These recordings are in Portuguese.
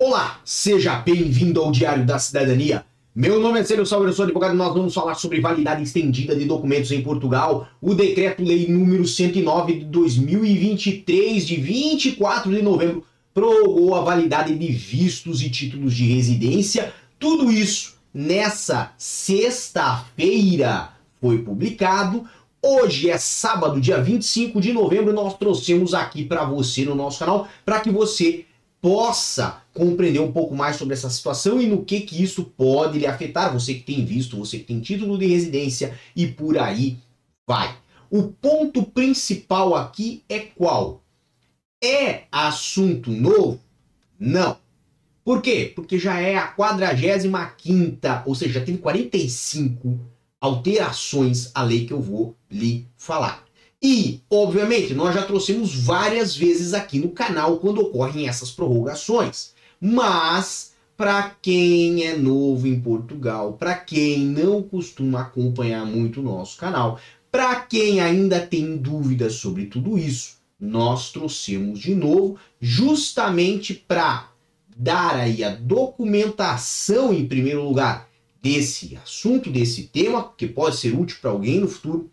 Olá, seja bem-vindo ao Diário da Cidadania. Meu nome é Célio Salve, eu sou advogado e nós vamos falar sobre validade estendida de documentos em Portugal, o Decreto-Lei número 109 de 2023, de 24 de novembro, prorrogou a validade de vistos e títulos de residência. Tudo isso nessa sexta-feira foi publicado. Hoje é sábado, dia 25 de novembro, nós trouxemos aqui para você no nosso canal para que você possa compreender um pouco mais sobre essa situação e no que que isso pode lhe afetar, você que tem visto, você que tem título de residência e por aí vai. O ponto principal aqui é qual? É assunto novo? Não. Por quê? Porque já é a 45 ou seja, já tem 45 alterações à lei que eu vou lhe falar. E, obviamente, nós já trouxemos várias vezes aqui no canal quando ocorrem essas prorrogações. Mas, para quem é novo em Portugal, para quem não costuma acompanhar muito o nosso canal, para quem ainda tem dúvidas sobre tudo isso, nós trouxemos de novo justamente para dar aí a documentação em primeiro lugar desse assunto, desse tema, que pode ser útil para alguém no futuro,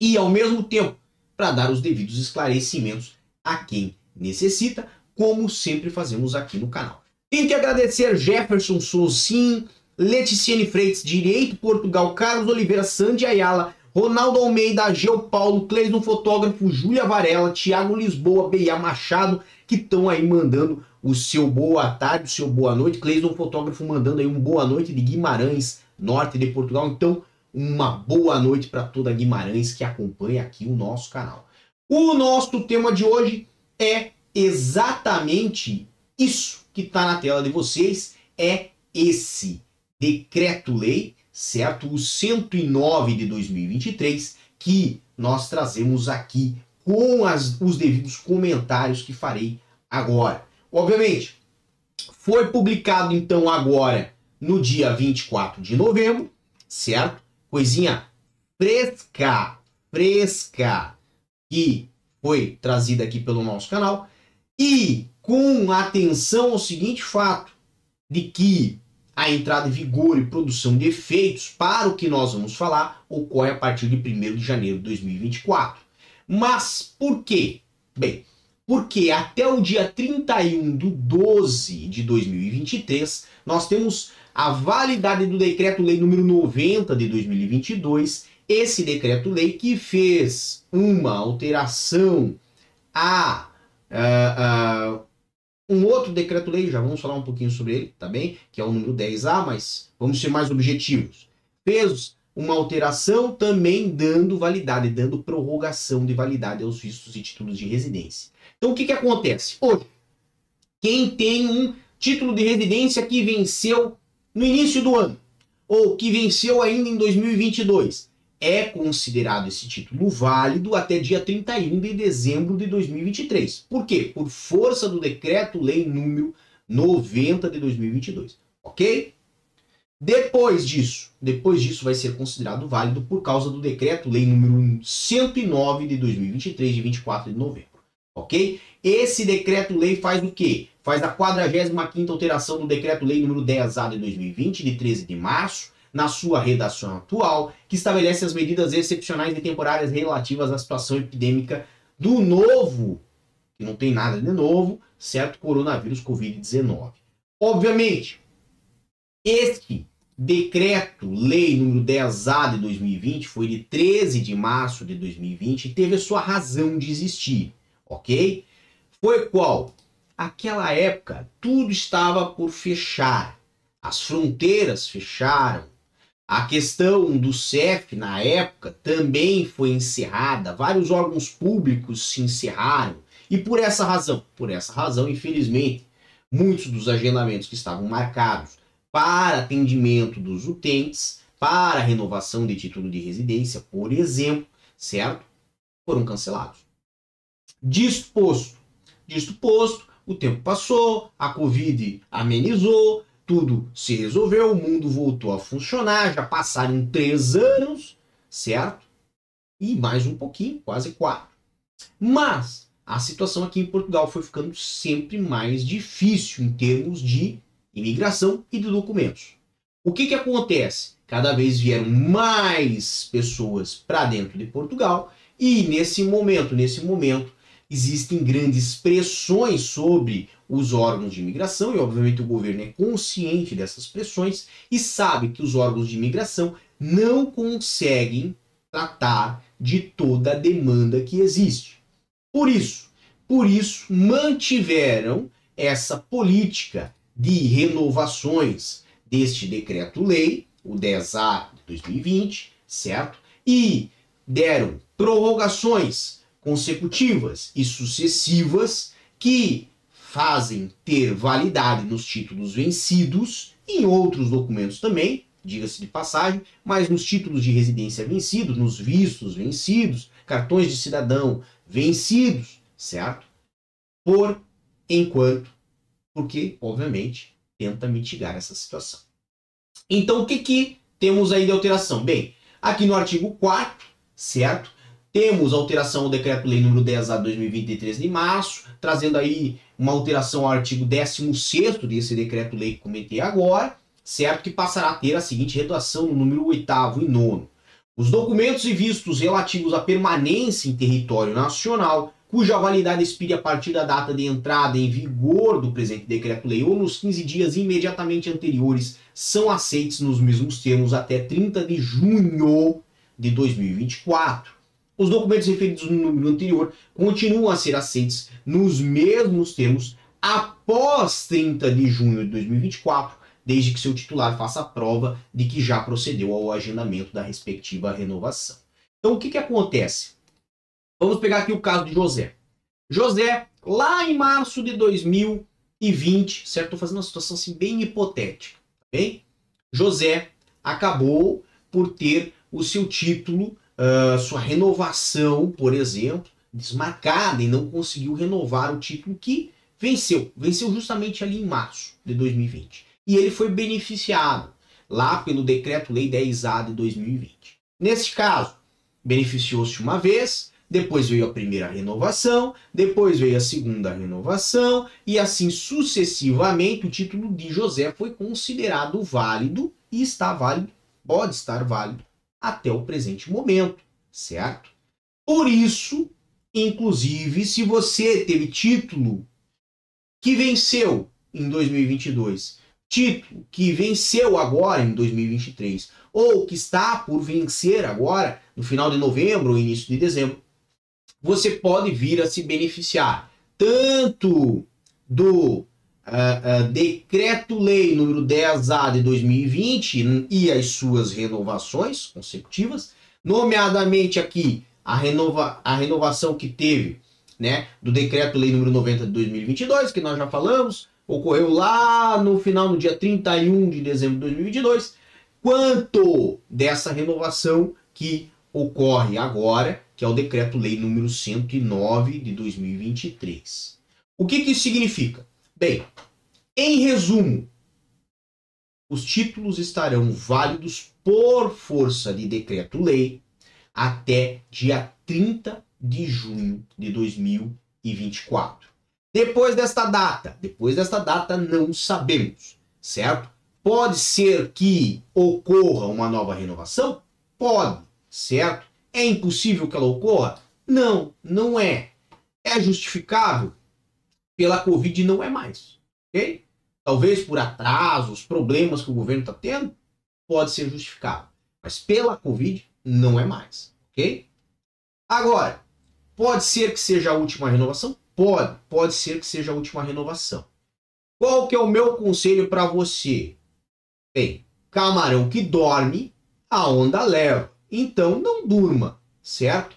e, ao mesmo tempo, para dar os devidos esclarecimentos a quem necessita, como sempre fazemos aqui no canal. Tenho que agradecer Jefferson Soucin, Leticiane Freitas, Direito Portugal, Carlos Oliveira, Sandy Ayala, Ronaldo Almeida, Geo Paulo, Cleison Fotógrafo, Júlia Varela, Thiago Lisboa, Beia Machado, que estão aí mandando o seu boa tarde, o seu boa noite. Cleison Fotógrafo mandando aí um boa noite de Guimarães, norte de Portugal. Então, uma boa noite para toda Guimarães que acompanha aqui o nosso canal. O nosso tema de hoje é exatamente isso que está na tela de vocês, é esse decreto-lei, certo? O 109 de 2023, que nós trazemos aqui com as, os devidos comentários que farei agora. Obviamente, foi publicado então agora no dia 24 de novembro, certo? Coisinha fresca, fresca, que foi trazida aqui pelo nosso canal. E com atenção ao seguinte fato, de que a entrada em vigor e produção de efeitos para o que nós vamos falar ocorre a partir de 1 de janeiro de 2024. Mas por quê? Bem, porque até o dia 31 de 12 de 2023 nós temos a validade do decreto-lei número 90 de 2022, esse decreto-lei que fez uma alteração a, um outro decreto-lei, já vamos falar um pouquinho sobre ele, tá bem? Que é o número 10A, mas vamos ser mais objetivos. Fez uma alteração também dando validade, dando prorrogação de validade aos vistos e títulos de residência. Então o que, que acontece? Hoje, quem tem um título de residência que venceu no início do ano, ou que venceu ainda em 2022, é considerado esse título válido até dia 31 de dezembro de 2023. Por quê? Por força do decreto-lei número 90 de 2022. Ok? Depois disso, depois disso vai ser considerado válido por causa do decreto-lei número 109 de 2023, de 24 de novembro. Ok? Esse decreto-lei faz o quê? faz a 45ª alteração do Decreto-Lei número 10A de 2020, de 13 de março, na sua redação atual, que estabelece as medidas excepcionais e temporárias relativas à situação epidêmica do novo, que não tem nada de novo, certo coronavírus Covid-19. Obviamente, este decreto, lei número 10A de 2020, foi de 13 de março de 2020 e teve a sua razão de existir, ok? Foi qual? aquela época tudo estava por fechar. As fronteiras fecharam. A questão do CEF na época também foi encerrada. Vários órgãos públicos se encerraram. E por essa razão, por essa razão, infelizmente, muitos dos agendamentos que estavam marcados para atendimento dos utentes, para renovação de título de residência, por exemplo, certo? Foram cancelados. Disposto, disposto, o tempo passou, a Covid amenizou, tudo se resolveu, o mundo voltou a funcionar, já passaram três anos, certo? E mais um pouquinho, quase quatro. Mas a situação aqui em Portugal foi ficando sempre mais difícil em termos de imigração e de documentos. O que, que acontece? Cada vez vieram mais pessoas para dentro de Portugal e nesse momento, nesse momento, existem grandes pressões sobre os órgãos de imigração e obviamente o governo é consciente dessas pressões e sabe que os órgãos de imigração não conseguem tratar de toda a demanda que existe. Por isso, por isso mantiveram essa política de renovações deste decreto-lei, o 10A de 2020, certo? E deram prorrogações consecutivas e sucessivas que fazem ter validade nos títulos vencidos e em outros documentos também, diga-se de passagem, mas nos títulos de residência vencidos, nos vistos vencidos, cartões de cidadão vencidos, certo? Por enquanto, porque, obviamente, tenta mitigar essa situação. Então, o que, que temos aí de alteração? Bem, aqui no artigo 4 certo? Temos alteração ao decreto-lei número 10 a 2023 de março, trazendo aí uma alteração ao artigo 16 desse decreto-lei que comentei agora, certo? Que passará a ter a seguinte redação no número 8 e 9. Os documentos e vistos relativos à permanência em território nacional, cuja validade expire a partir da data de entrada em vigor do presente decreto-lei ou nos 15 dias imediatamente anteriores, são aceitos nos mesmos termos até 30 de junho de 2024. Os documentos referidos no número anterior continuam a ser aceitos nos mesmos termos após 30 de junho de 2024, desde que seu titular faça prova de que já procedeu ao agendamento da respectiva renovação. Então, o que, que acontece? Vamos pegar aqui o caso de José. José, lá em março de 2020, certo? Estou fazendo uma situação assim bem hipotética, tá bem? José acabou por ter o seu título, uh, sua renovação, por exemplo, desmarcada e não conseguiu renovar o título que venceu. Venceu justamente ali em março de 2020. E ele foi beneficiado lá pelo Decreto-Lei 10A de 2020. Neste caso, beneficiou-se uma vez, depois veio a primeira renovação, depois veio a segunda renovação, e assim sucessivamente o título de José foi considerado válido e está válido, pode estar válido até o presente momento, certo? Por isso, inclusive, se você teve título que venceu em 2022, título que venceu agora em 2023, ou que está por vencer agora no final de novembro ou início de dezembro, você pode vir a se beneficiar tanto do uh, Decreto-Lei número 10A de 2020 e as suas renovações consecutivas, nomeadamente aqui a, renova, a renovação que teve né, do Decreto-Lei número 90 de 2022, que nós já falamos, ocorreu lá no final, no dia 31 de dezembro de 2022, quanto dessa renovação que ocorre agora, que é o Decreto-Lei número 109 de 2023. O que, que isso significa? Bem, em resumo, os títulos estarão válidos por força de decreto-lei até dia 30 de junho de 2024. Depois desta data, depois desta data não sabemos, certo? Pode ser que ocorra uma nova renovação? Pode, certo? É impossível que ela ocorra? Não, não é. É justificável? Pela Covid não é mais. Ok? Talvez por atrasos, problemas que o governo está tendo, pode ser justificado. Mas pela Covid não é mais. Ok? Agora, pode ser que seja a última renovação? Pode. Pode ser que seja a última renovação. Qual que é o meu conselho para você? Bem, camarão que dorme, a onda leva. Então não durma, certo?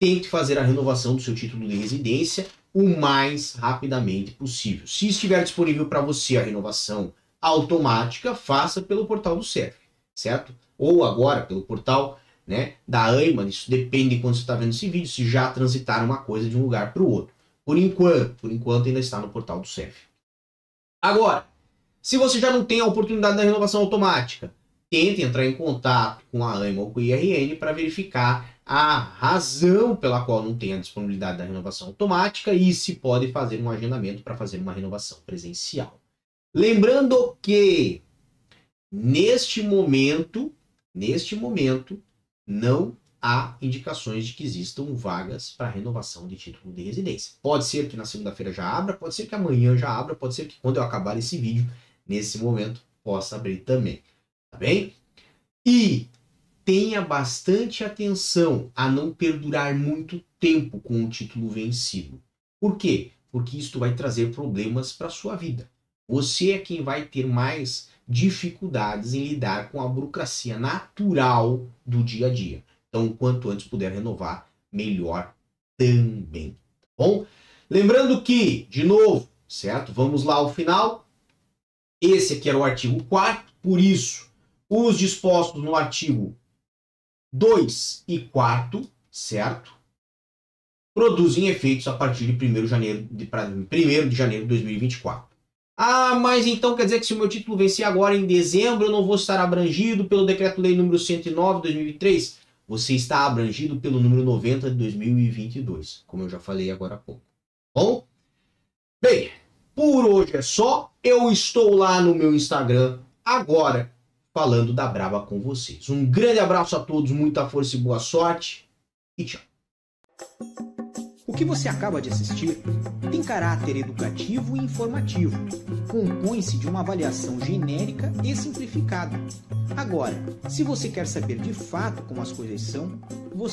Tente fazer a renovação do seu título de residência o mais rapidamente possível. Se estiver disponível para você a renovação automática, faça pelo portal do CEF, certo? Ou agora pelo portal né, da AIMA, isso depende de quando você está vendo esse vídeo, se já transitaram uma coisa de um lugar para o outro. Por enquanto, por enquanto ainda está no portal do CEF. Agora, se você já não tem a oportunidade da renovação automática, tente entrar em contato com a AIMA ou com o IRN para verificar a razão pela qual não tem a disponibilidade da renovação automática e se pode fazer um agendamento para fazer uma renovação presencial. Lembrando que neste momento, neste momento, não há indicações de que existam vagas para renovação de título de residência. Pode ser que na segunda-feira já abra, pode ser que amanhã já abra, pode ser que quando eu acabar esse vídeo, nesse momento, possa abrir também. Tá bem? E tenha bastante atenção a não perdurar muito tempo com o título vencido. Por quê? Porque isto vai trazer problemas para sua vida. Você é quem vai ter mais dificuldades em lidar com a burocracia natural do dia a dia. Então, quanto antes puder renovar, melhor também. Tá bom? Lembrando que, de novo, certo? Vamos lá ao final. Esse aqui era o artigo 4, por isso, os dispostos no artigo 2 e 4, certo? Produzem efeitos a partir de 1 de janeiro de, 1 de janeiro de 2024. Ah, mas então quer dizer que se o meu título vencer agora em dezembro, eu não vou estar abrangido pelo decreto-lei número 109 de 2003? Você está abrangido pelo número 90 de 2022, como eu já falei agora há pouco. Bom? Bem, por hoje é só. Eu estou lá no meu Instagram agora falando da Braba com vocês. Um grande abraço a todos, muita força e boa sorte e tchau. O que você acaba de assistir tem caráter educativo e informativo. Compõe-se de uma avaliação genérica e simplificada. Agora, se você quer saber de fato como as coisas são, você